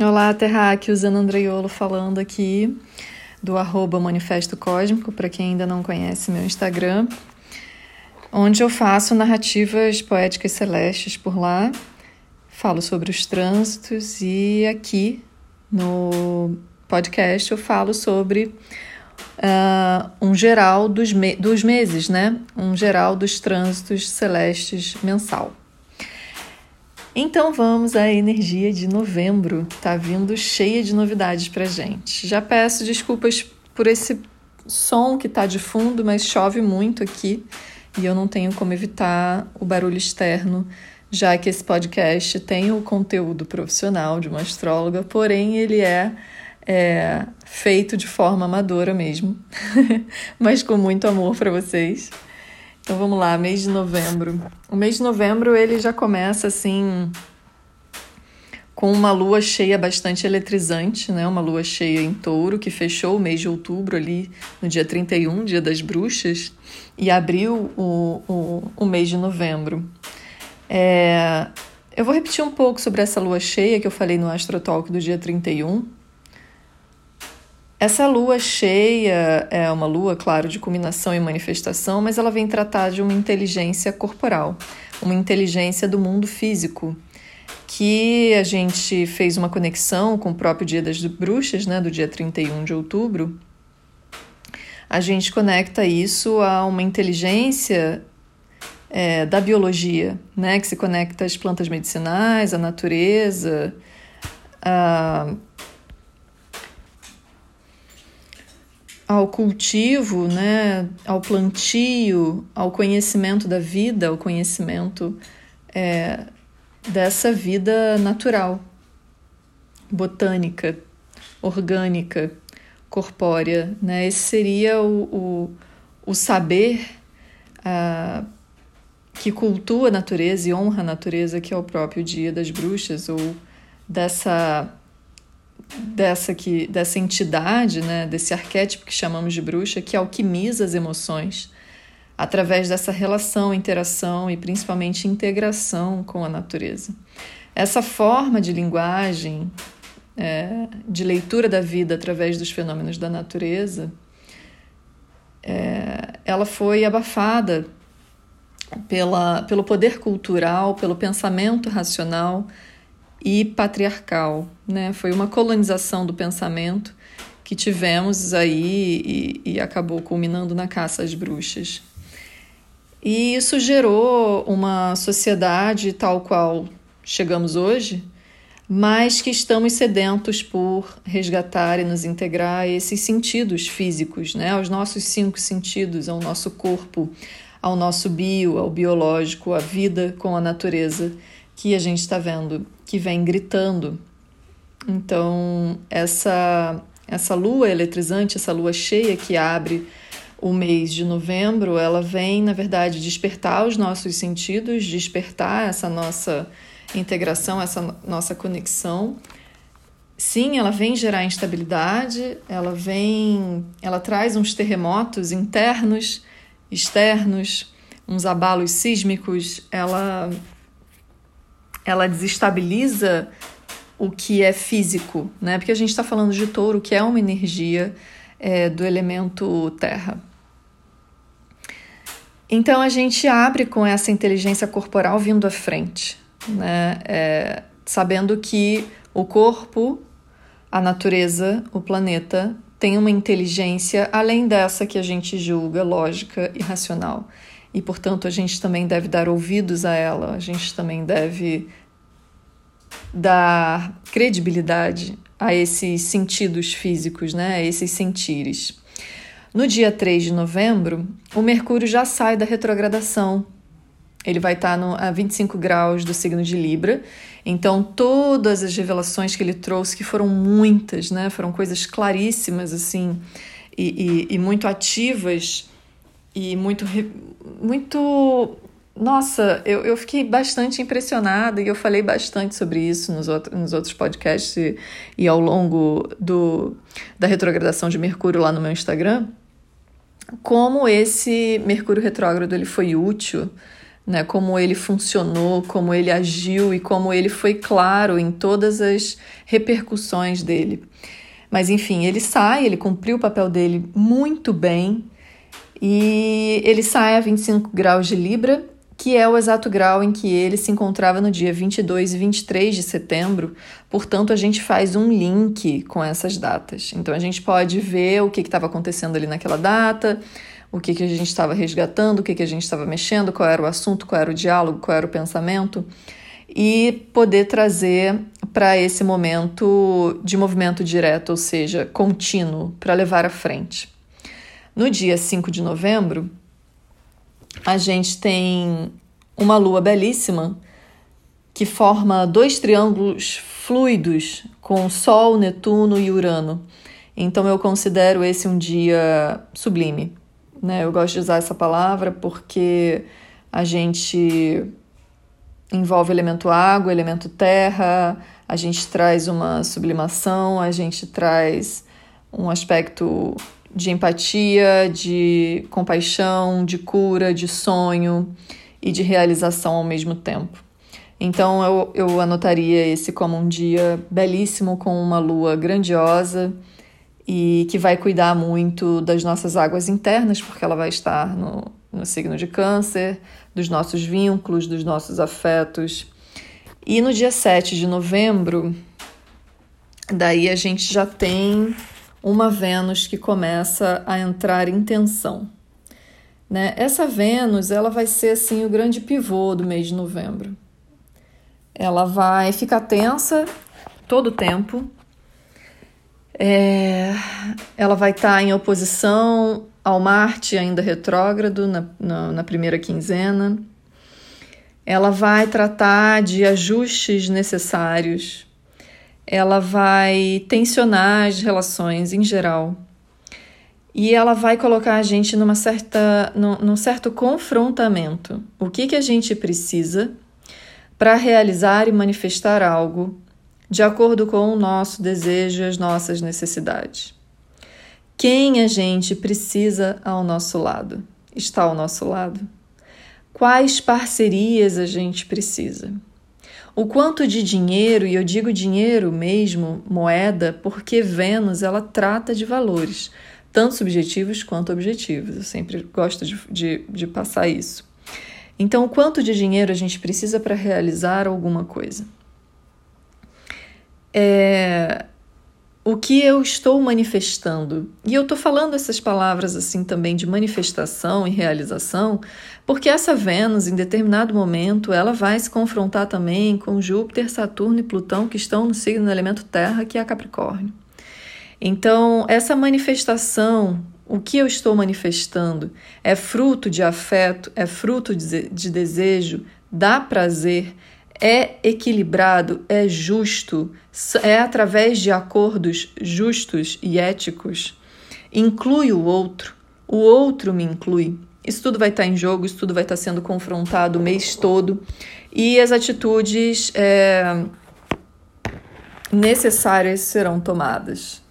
Olá, Terraque, usando Andreiolo falando aqui do arroba Manifesto Cósmico, para quem ainda não conhece meu Instagram, onde eu faço narrativas poéticas celestes por lá, falo sobre os trânsitos e aqui no podcast eu falo sobre uh, um geral dos, me dos meses, né? Um geral dos trânsitos celestes mensal. Então vamos à energia de novembro. Tá vindo cheia de novidades pra gente. Já peço desculpas por esse som que tá de fundo, mas chove muito aqui e eu não tenho como evitar o barulho externo, já que esse podcast tem o conteúdo profissional de uma astróloga, porém ele é, é feito de forma amadora mesmo, mas com muito amor para vocês. Então vamos lá, mês de novembro. O mês de novembro ele já começa assim com uma lua cheia bastante eletrizante, né? Uma lua cheia em touro que fechou o mês de outubro ali no dia 31, dia das bruxas, e abriu o, o, o mês de novembro. É, eu vou repetir um pouco sobre essa lua cheia que eu falei no Astro Talk do dia 31, essa lua cheia é uma lua, claro, de culminação e manifestação, mas ela vem tratar de uma inteligência corporal, uma inteligência do mundo físico, que a gente fez uma conexão com o próprio Dia das Bruxas, né, do dia 31 de outubro. A gente conecta isso a uma inteligência é, da biologia, né, que se conecta às plantas medicinais, à natureza, a ao cultivo, né, ao plantio, ao conhecimento da vida, ao conhecimento é, dessa vida natural, botânica, orgânica, corpórea. Né? Esse seria o, o, o saber uh, que cultua a natureza e honra a natureza, que é o próprio Dia das Bruxas, ou dessa dessa que dessa entidade, né, desse arquétipo que chamamos de bruxa, que alquimiza as emoções através dessa relação, interação e principalmente integração com a natureza. Essa forma de linguagem, é, de leitura da vida através dos fenômenos da natureza, é, ela foi abafada pela, pelo poder cultural, pelo pensamento racional e patriarcal. Né? Foi uma colonização do pensamento que tivemos aí e, e acabou culminando na caça às bruxas. E isso gerou uma sociedade tal qual chegamos hoje, mas que estamos sedentos por resgatar e nos integrar a esses sentidos físicos, né? aos nossos cinco sentidos, ao nosso corpo, ao nosso bio, ao biológico, à vida com a natureza que a gente está vendo que vem gritando. Então, essa, essa lua eletrizante, essa lua cheia que abre o mês de novembro, ela vem, na verdade, despertar os nossos sentidos, despertar essa nossa integração, essa nossa conexão. Sim, ela vem gerar instabilidade, ela vem, ela traz uns terremotos internos, externos, uns abalos sísmicos, ela ela desestabiliza o que é físico, né? Porque a gente está falando de touro, que é uma energia é, do elemento terra. Então a gente abre com essa inteligência corporal vindo à frente, né? É, sabendo que o corpo, a natureza, o planeta tem uma inteligência além dessa que a gente julga lógica e racional e, portanto, a gente também deve dar ouvidos a ela, a gente também deve dar credibilidade a esses sentidos físicos, né, a esses sentires. No dia 3 de novembro, o Mercúrio já sai da retrogradação. Ele vai estar no, a 25 graus do signo de Libra. Então, todas as revelações que ele trouxe, que foram muitas, né? Foram coisas claríssimas, assim, e, e, e muito ativas e muito, muito nossa, eu, eu fiquei bastante impressionada e eu falei bastante sobre isso nos, outro, nos outros podcasts e, e ao longo do, da retrogradação de Mercúrio lá no meu Instagram. Como esse Mercúrio retrógrado ele foi útil né? Como ele funcionou, como ele agiu e como ele foi claro em todas as repercussões dele. Mas enfim, ele sai, ele cumpriu o papel dele muito bem e ele sai a 25 graus de Libra, que é o exato grau em que ele se encontrava no dia 22 e 23 de setembro. Portanto, a gente faz um link com essas datas. Então, a gente pode ver o que estava acontecendo ali naquela data, o que, que a gente estava resgatando, o que, que a gente estava mexendo, qual era o assunto, qual era o diálogo, qual era o pensamento, e poder trazer para esse momento de movimento direto, ou seja, contínuo, para levar à frente. No dia 5 de novembro, a gente tem uma lua belíssima que forma dois triângulos fluidos com Sol, Netuno e Urano. Então eu considero esse um dia sublime. Né? Eu gosto de usar essa palavra porque a gente envolve elemento água, elemento terra, a gente traz uma sublimação, a gente traz um aspecto de empatia, de compaixão, de cura, de sonho e de realização ao mesmo tempo. Então eu, eu anotaria esse como um dia belíssimo com uma lua grandiosa e que vai cuidar muito das nossas águas internas, porque ela vai estar no, no signo de Câncer, dos nossos vínculos, dos nossos afetos. E no dia 7 de novembro, daí a gente já tem uma Vênus que começa a entrar em tensão. Né? Essa Vênus ela vai ser assim o grande pivô do mês de novembro. Ela vai ficar tensa todo o tempo, é, ela vai estar tá em oposição ao Marte, ainda retrógrado, na, na, na primeira quinzena. Ela vai tratar de ajustes necessários. Ela vai tensionar as relações em geral. E ela vai colocar a gente numa certa, num, num certo confrontamento. O que, que a gente precisa para realizar e manifestar algo de acordo com o nosso desejo e as nossas necessidades. Quem a gente precisa ao nosso lado? Está ao nosso lado? Quais parcerias a gente precisa? O quanto de dinheiro, e eu digo dinheiro mesmo, moeda, porque Vênus ela trata de valores, tanto subjetivos quanto objetivos. Eu sempre gosto de, de, de passar isso. Então, o quanto de dinheiro a gente precisa para realizar alguma coisa? é, o que eu estou manifestando. E eu estou falando essas palavras assim também de manifestação e realização, porque essa Vênus, em determinado momento, ela vai se confrontar também com Júpiter, Saturno e Plutão, que estão no signo do elemento Terra, que é Capricórnio. Então, essa manifestação, o que eu estou manifestando, é fruto de afeto, é fruto de, de desejo, dá prazer, é equilibrado, é justo, é através de acordos justos e éticos. Inclui o outro, o outro me inclui. Isso tudo vai estar em jogo, isso tudo vai estar sendo confrontado o mês todo e as atitudes é, necessárias serão tomadas.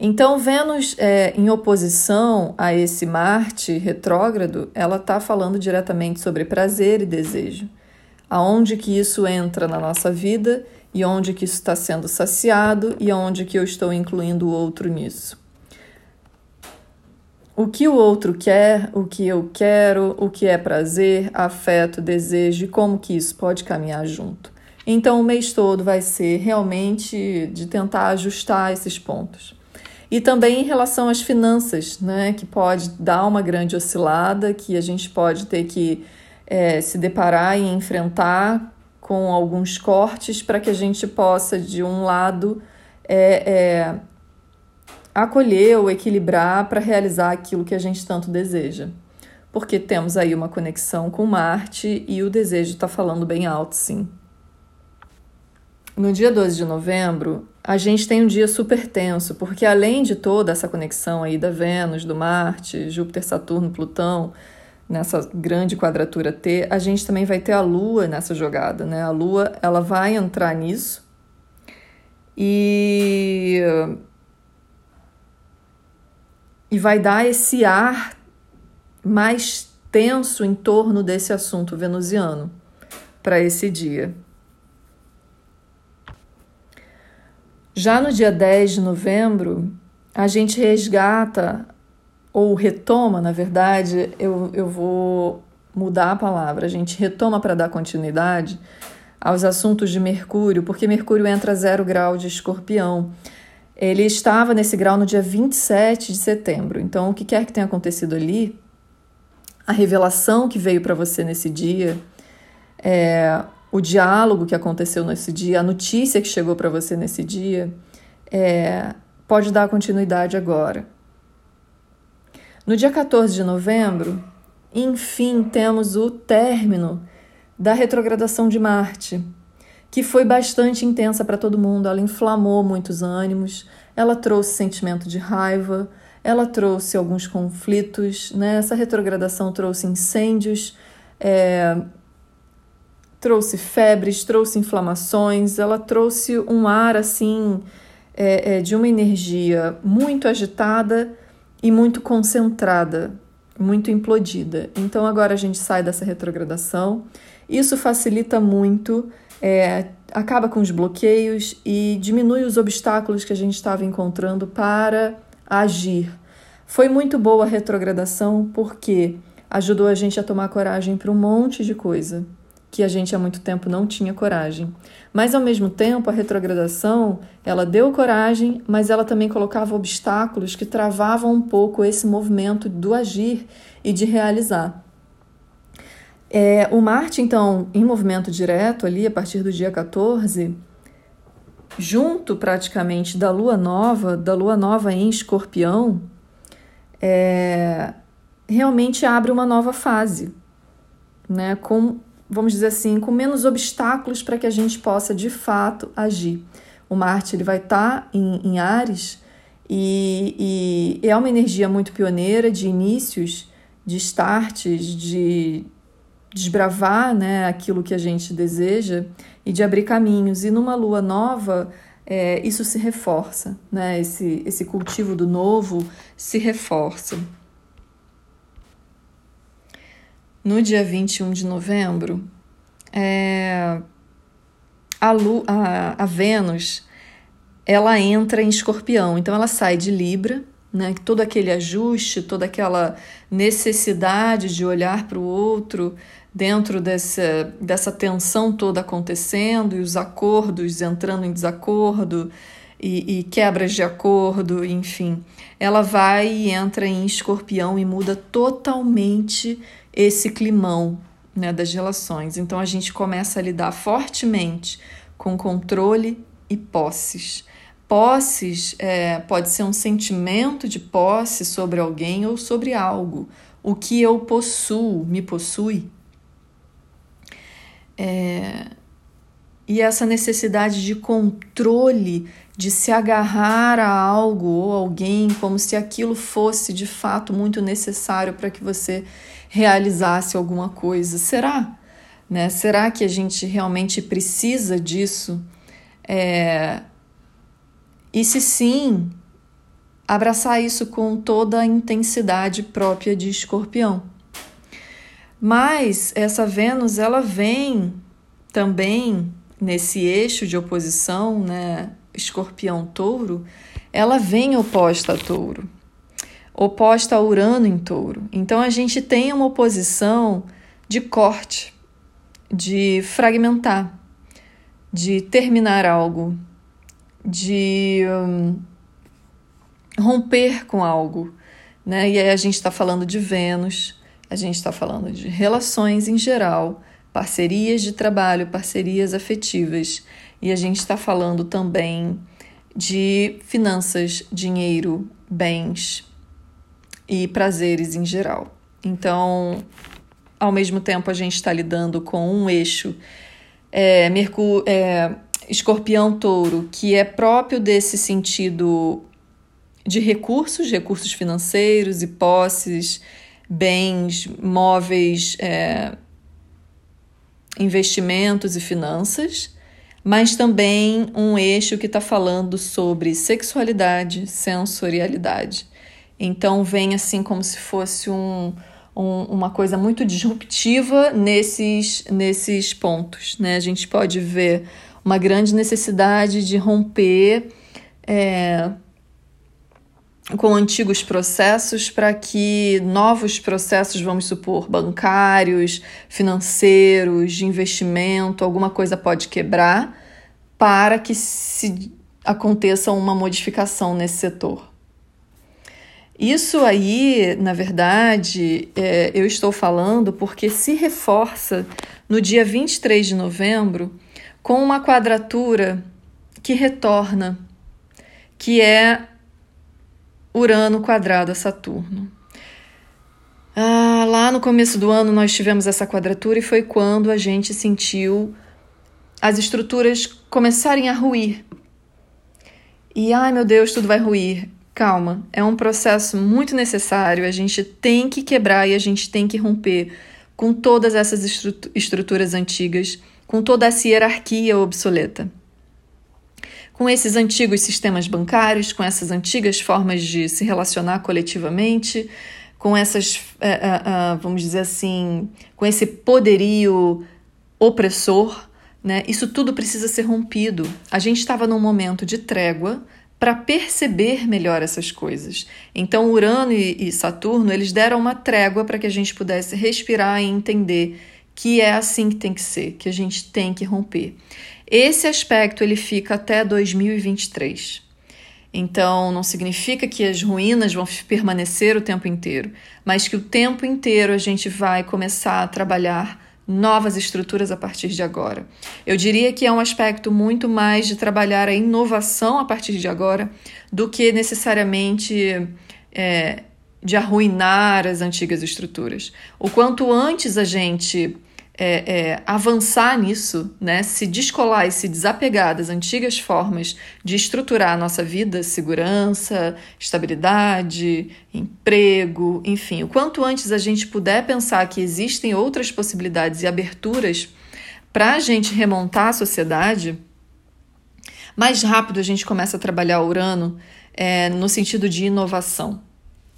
Então, Vênus, é, em oposição a esse Marte retrógrado, ela está falando diretamente sobre prazer e desejo aonde que isso entra na nossa vida e onde que isso está sendo saciado e aonde que eu estou incluindo o outro nisso. O que o outro quer, o que eu quero, o que é prazer, afeto, desejo e como que isso pode caminhar junto. Então, o mês todo vai ser realmente de tentar ajustar esses pontos. E também em relação às finanças, né, que pode dar uma grande oscilada, que a gente pode ter que é, se deparar e enfrentar com alguns cortes para que a gente possa, de um lado, é, é, acolher ou equilibrar para realizar aquilo que a gente tanto deseja. Porque temos aí uma conexão com Marte e o desejo está falando bem alto, sim. No dia 12 de novembro, a gente tem um dia super tenso, porque além de toda essa conexão aí da Vênus, do Marte, Júpiter, Saturno, Plutão, nessa grande quadratura T, a gente também vai ter a Lua nessa jogada, né? A Lua, ela vai entrar nisso e e vai dar esse ar mais tenso em torno desse assunto venusiano para esse dia. Já no dia 10 de novembro, a gente resgata, ou retoma, na verdade, eu, eu vou mudar a palavra, a gente retoma para dar continuidade aos assuntos de Mercúrio, porque Mercúrio entra zero grau de escorpião. Ele estava nesse grau no dia 27 de setembro. Então, o que quer que tenha acontecido ali, a revelação que veio para você nesse dia, é, o diálogo que aconteceu nesse dia, a notícia que chegou para você nesse dia, é, pode dar continuidade agora. No dia 14 de novembro, enfim, temos o término da retrogradação de Marte, que foi bastante intensa para todo mundo. Ela inflamou muitos ânimos, ela trouxe sentimento de raiva, ela trouxe alguns conflitos, né? Essa retrogradação trouxe incêndios, é, trouxe febres, trouxe inflamações, ela trouxe um ar assim é, é, de uma energia muito agitada e muito concentrada, muito implodida. Então agora a gente sai dessa retrogradação. Isso facilita muito, é, acaba com os bloqueios e diminui os obstáculos que a gente estava encontrando para agir. Foi muito boa a retrogradação porque ajudou a gente a tomar coragem para um monte de coisa que a gente há muito tempo não tinha coragem. Mas ao mesmo tempo, a retrogradação, ela deu coragem, mas ela também colocava obstáculos que travavam um pouco esse movimento do agir e de realizar. É, o Marte, então, em movimento direto ali, a partir do dia 14, junto praticamente da Lua Nova, da Lua Nova em Escorpião, é, realmente abre uma nova fase, né? Com vamos dizer assim, com menos obstáculos para que a gente possa de fato agir. O Marte ele vai estar tá em, em Ares e, e é uma energia muito pioneira de inícios, de starts, de desbravar né, aquilo que a gente deseja e de abrir caminhos. E numa lua nova, é, isso se reforça, né? esse, esse cultivo do novo se reforça. No dia 21 de novembro, é, a, Lu, a, a Vênus ela entra em escorpião, então ela sai de Libra, né, todo aquele ajuste, toda aquela necessidade de olhar para o outro dentro dessa, dessa tensão toda acontecendo e os acordos entrando em desacordo e, e quebras de acordo, enfim. Ela vai e entra em escorpião e muda totalmente esse climão né, das relações. Então a gente começa a lidar fortemente com controle e posses. Posses é, pode ser um sentimento de posse sobre alguém ou sobre algo. O que eu possuo me possui. É, e essa necessidade de controle, de se agarrar a algo ou alguém como se aquilo fosse de fato muito necessário para que você realizasse alguma coisa. Será? Né? Será que a gente realmente precisa disso? É... E se sim, abraçar isso com toda a intensidade própria de escorpião. Mas essa Vênus, ela vem também nesse eixo de oposição, né, escorpião-touro, ela vem oposta a touro oposta a Urano em touro. Então a gente tem uma oposição de corte, de fragmentar, de terminar algo, de um, romper com algo. Né? E aí a gente está falando de Vênus, a gente está falando de relações em geral, parcerias de trabalho, parcerias afetivas, e a gente está falando também de finanças, dinheiro, bens, e prazeres em geral. Então, ao mesmo tempo, a gente está lidando com um eixo é, Mercúrio, é, escorpião-touro, que é próprio desse sentido de recursos, recursos financeiros e posses, bens, móveis, é, investimentos e finanças, mas também um eixo que está falando sobre sexualidade, sensorialidade. Então vem assim como se fosse um, um, uma coisa muito disruptiva nesses, nesses pontos. Né? A gente pode ver uma grande necessidade de romper é, com antigos processos para que novos processos, vamos supor, bancários, financeiros, de investimento, alguma coisa pode quebrar para que se aconteça uma modificação nesse setor. Isso aí, na verdade, é, eu estou falando porque se reforça no dia 23 de novembro com uma quadratura que retorna, que é Urano quadrado a Saturno. Ah, lá no começo do ano nós tivemos essa quadratura e foi quando a gente sentiu as estruturas começarem a ruir. E ai meu Deus, tudo vai ruir. Calma, é um processo muito necessário. A gente tem que quebrar e a gente tem que romper com todas essas estruturas antigas, com toda essa hierarquia obsoleta. Com esses antigos sistemas bancários, com essas antigas formas de se relacionar coletivamente, com essas, uh, uh, uh, vamos dizer assim, com esse poderio opressor, né? Isso tudo precisa ser rompido. A gente estava num momento de trégua para perceber melhor essas coisas. Então, Urano e, Saturno, eles deram uma trégua para que a gente pudesse respirar e entender que é assim que tem que ser, que a gente tem que romper. Esse aspecto ele fica até 2023. Então, não significa que as ruínas vão permanecer o tempo inteiro, mas que o tempo inteiro a gente vai começar a trabalhar novas estruturas a partir de agora. Eu diria que é um aspecto muito mais de trabalhar a inovação a partir de agora do que necessariamente é, de arruinar as antigas estruturas. O quanto antes a gente é, é, avançar nisso, né? se descolar e se desapegar das antigas formas de estruturar a nossa vida, segurança, estabilidade, emprego, enfim, o quanto antes a gente puder pensar que existem outras possibilidades e aberturas para a gente remontar a sociedade, mais rápido a gente começa a trabalhar Urano é, no sentido de inovação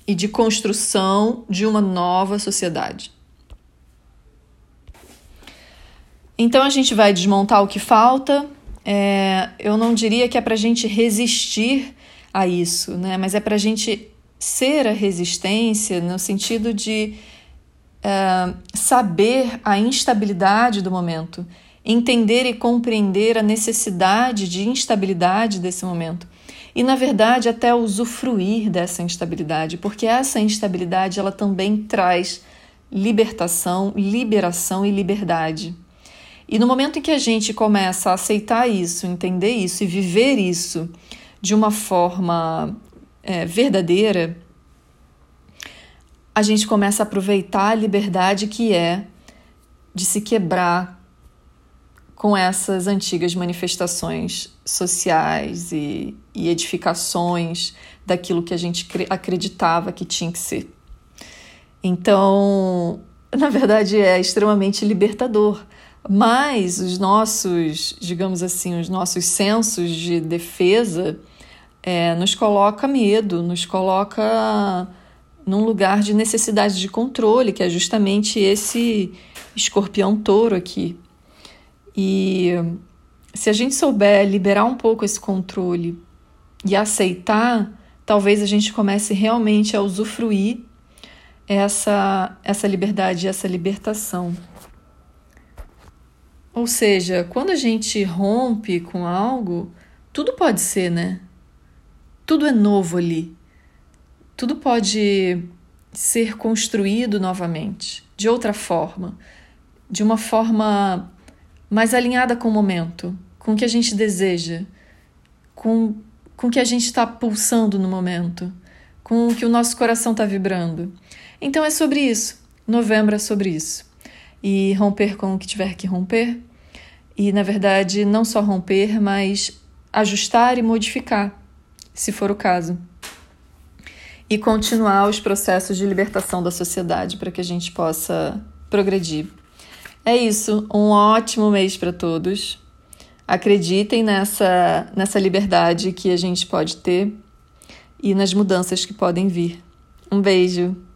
e de construção de uma nova sociedade. Então a gente vai desmontar o que falta. É, eu não diria que é para a gente resistir a isso, né? mas é para a gente ser a resistência no sentido de é, saber a instabilidade do momento, entender e compreender a necessidade de instabilidade desse momento. E na verdade até usufruir dessa instabilidade, porque essa instabilidade ela também traz libertação, liberação e liberdade. E no momento em que a gente começa a aceitar isso, entender isso e viver isso de uma forma é, verdadeira, a gente começa a aproveitar a liberdade que é de se quebrar com essas antigas manifestações sociais e, e edificações daquilo que a gente acreditava que tinha que ser. Então, na verdade, é extremamente libertador mas os nossos, digamos assim, os nossos sensos de defesa é, nos coloca medo, nos coloca num lugar de necessidade de controle, que é justamente esse escorpião touro aqui. E se a gente souber liberar um pouco esse controle e aceitar, talvez a gente comece realmente a usufruir essa, essa liberdade, essa libertação. Ou seja, quando a gente rompe com algo, tudo pode ser, né? Tudo é novo ali. Tudo pode ser construído novamente, de outra forma, de uma forma mais alinhada com o momento, com o que a gente deseja, com, com o que a gente está pulsando no momento, com o que o nosso coração está vibrando. Então é sobre isso. Novembro é sobre isso. E romper com o que tiver que romper e, na verdade, não só romper, mas ajustar e modificar, se for o caso. E continuar os processos de libertação da sociedade para que a gente possa progredir. É isso, um ótimo mês para todos. Acreditem nessa, nessa liberdade que a gente pode ter e nas mudanças que podem vir. Um beijo!